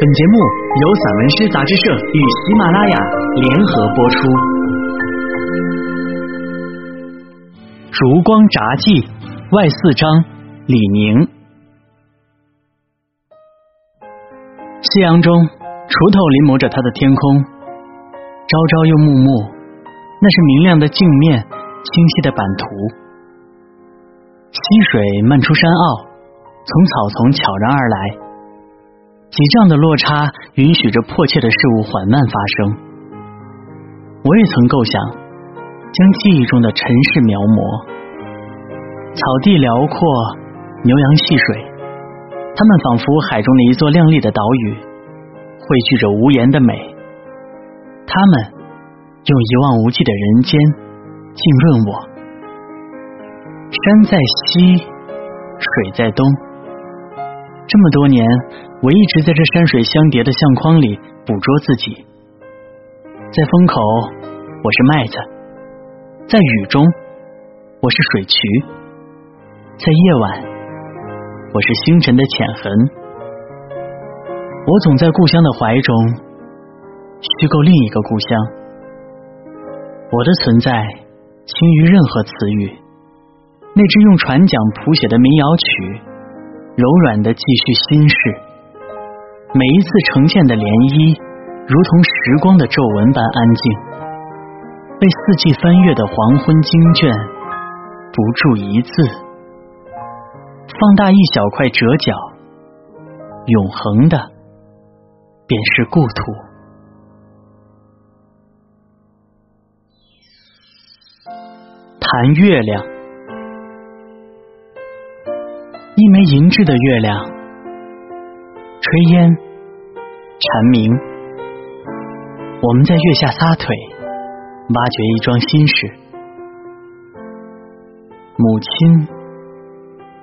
本节目由散文诗杂志社与喜马拉雅联合播出。《烛光札记》外四章，李宁。夕阳中，锄头临摹着他的天空，朝朝又暮暮，那是明亮的镜面，清晰的版图。溪水漫出山坳，从草丛悄然而来。几丈的落差，允许着迫切的事物缓慢发生。我也曾构想，将记忆中的尘世描摹：草地辽阔，牛羊戏水，它们仿佛海中的一座亮丽的岛屿，汇聚着无言的美。它们用一望无际的人间浸润我。山在西，水在东。这么多年，我一直在这山水相叠的相框里捕捉自己。在风口，我是麦子；在雨中，我是水渠；在夜晚，我是星辰的浅痕。我总在故乡的怀中虚构另一个故乡。我的存在轻于任何词语。那支用船桨谱写的民谣曲。柔软的继续心事，每一次呈现的涟漪，如同时光的皱纹般安静。被四季翻阅的黄昏经卷，不注一字。放大一小块折角，永恒的便是故土。谈月亮。一枚银质的月亮，炊烟蝉鸣，我们在月下撒腿，挖掘一桩心事。母亲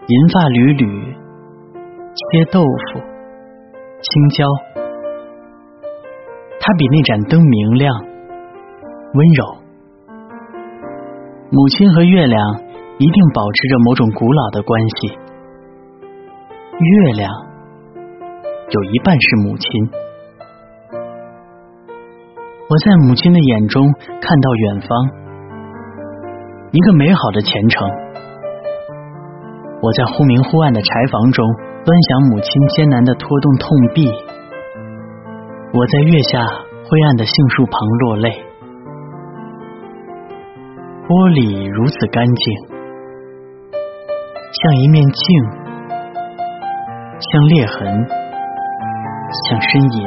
银发缕缕，切豆腐，青椒。她比那盏灯明亮，温柔。母亲和月亮一定保持着某种古老的关系。月亮有一半是母亲，我在母亲的眼中看到远方，一个美好的前程。我在忽明忽暗的柴房中端详母亲艰难的拖动痛臂，我在月下灰暗的杏树旁落泪。玻璃如此干净，像一面镜。像裂痕，像呻吟。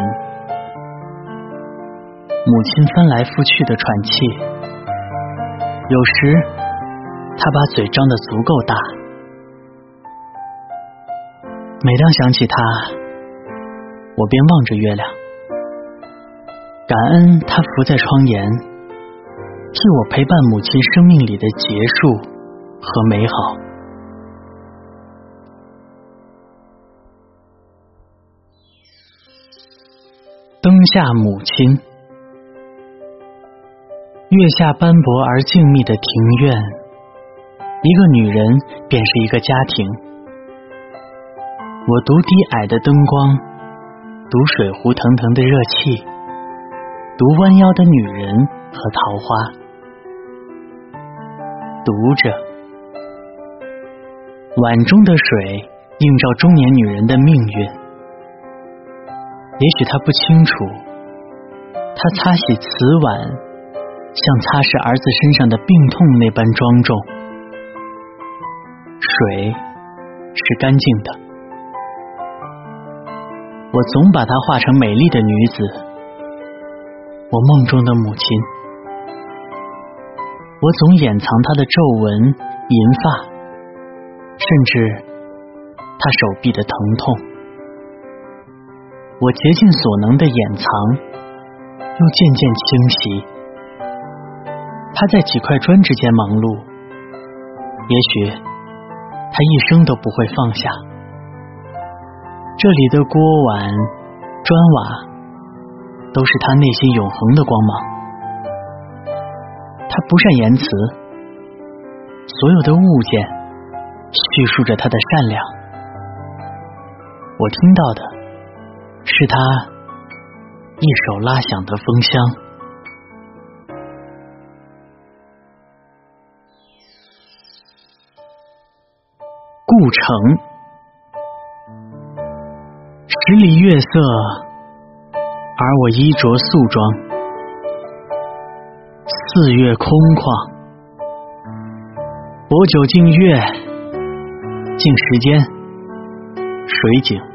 母亲翻来覆去的喘气，有时她把嘴张得足够大。每当想起她，我便望着月亮，感恩她伏在窗沿，替我陪伴母亲生命里的结束和美好。下母亲，月下斑驳而静谧的庭院，一个女人便是一个家庭。我读低矮的灯光，读水壶腾腾的热气，读弯腰的女人和桃花，读着碗中的水映照中年女人的命运。也许他不清楚，他擦洗瓷碗，像擦拭儿子身上的病痛那般庄重。水是干净的，我总把她画成美丽的女子，我梦中的母亲。我总掩藏她的皱纹、银发，甚至她手臂的疼痛。我竭尽所能的掩藏，又渐渐清晰。他在几块砖之间忙碌，也许他一生都不会放下。这里的锅碗砖瓦，都是他内心永恒的光芒。他不善言辞，所有的物件叙述着他的善良。我听到的。是他一手拉响的风箱。故城，十里月色，而我衣着素装。四月空旷，薄酒敬月，敬时间，水井。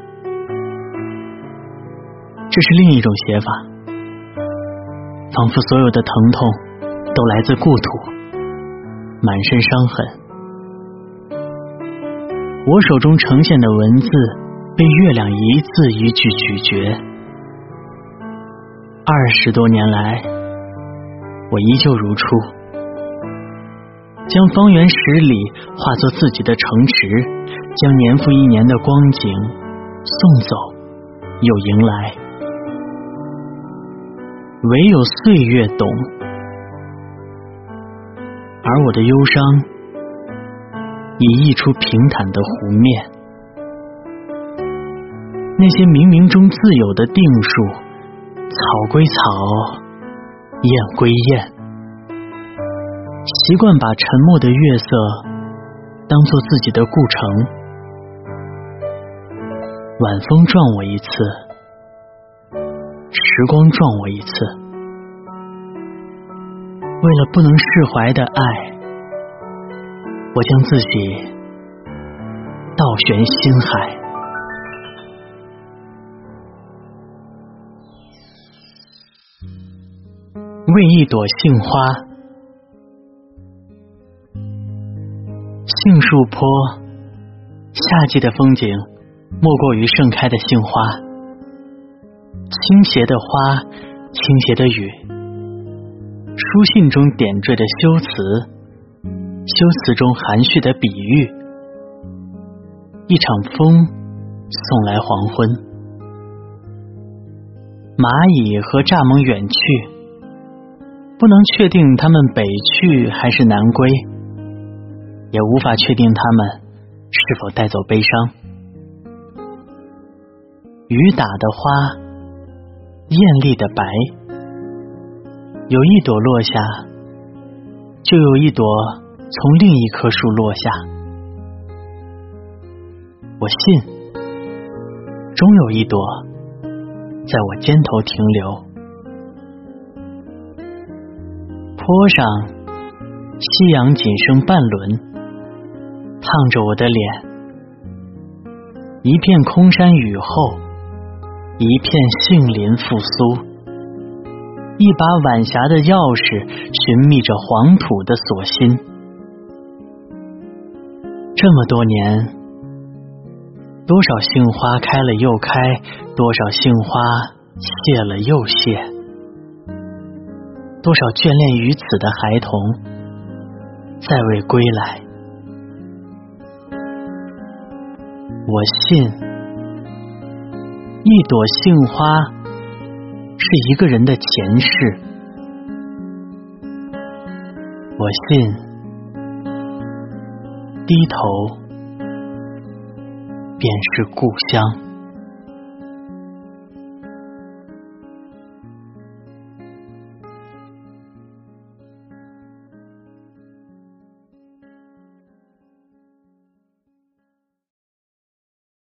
这是另一种写法，仿佛所有的疼痛都来自故土，满身伤痕。我手中呈现的文字被月亮一字一句咀嚼。二十多年来，我依旧如初，将方圆十里化作自己的城池，将年复一年的光景送走又迎来。唯有岁月懂，而我的忧伤已溢出平坦的湖面。那些冥冥中自有的定数，草归草，雁归雁，习惯把沉默的月色当做自己的故城。晚风撞我一次。时光撞我一次，为了不能释怀的爱，我将自己倒悬心海。为一朵杏花，杏树坡，夏季的风景莫过于盛开的杏花。倾斜的花，倾斜的雨，书信中点缀的修辞，修辞中含蓄的比喻，一场风送来黄昏，蚂蚁和蚱蜢远去，不能确定他们北去还是南归，也无法确定他们是否带走悲伤。雨打的花。艳丽的白，有一朵落下，就有一朵从另一棵树落下。我信，终有一朵在我肩头停留。坡上，夕阳仅剩半轮，烫着我的脸。一片空山雨后。一片杏林复苏，一把晚霞的钥匙寻觅着黄土的锁心。这么多年，多少杏花开了又开，多少杏花谢了又谢，多少眷恋于此的孩童再未归来。我信。一朵杏花是一个人的前世，我信，低头。便是故乡。